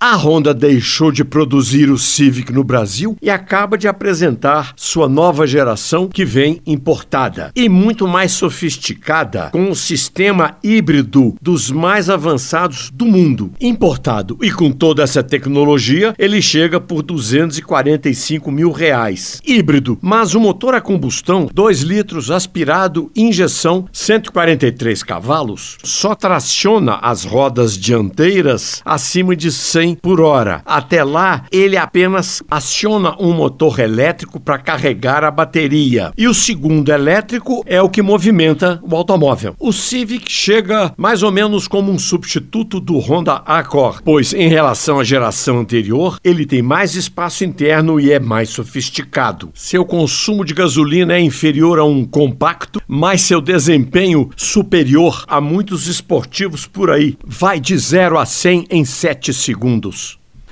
A Honda deixou de produzir o Civic no Brasil e acaba de apresentar sua nova geração que vem importada e muito mais sofisticada, com um sistema híbrido dos mais avançados do mundo. Importado e com toda essa tecnologia, ele chega por 245 mil reais. Híbrido, mas o motor a combustão, 2 litros aspirado, injeção, 143 cavalos, só traciona as rodas dianteiras acima de 100 100 por hora. Até lá, ele apenas aciona um motor elétrico para carregar a bateria. E o segundo elétrico é o que movimenta o automóvel. O Civic chega mais ou menos como um substituto do Honda Accord, pois em relação à geração anterior, ele tem mais espaço interno e é mais sofisticado. Seu consumo de gasolina é inferior a um compacto, mas seu desempenho superior a muitos esportivos por aí. Vai de 0 a 100 em 7 segundos segundos.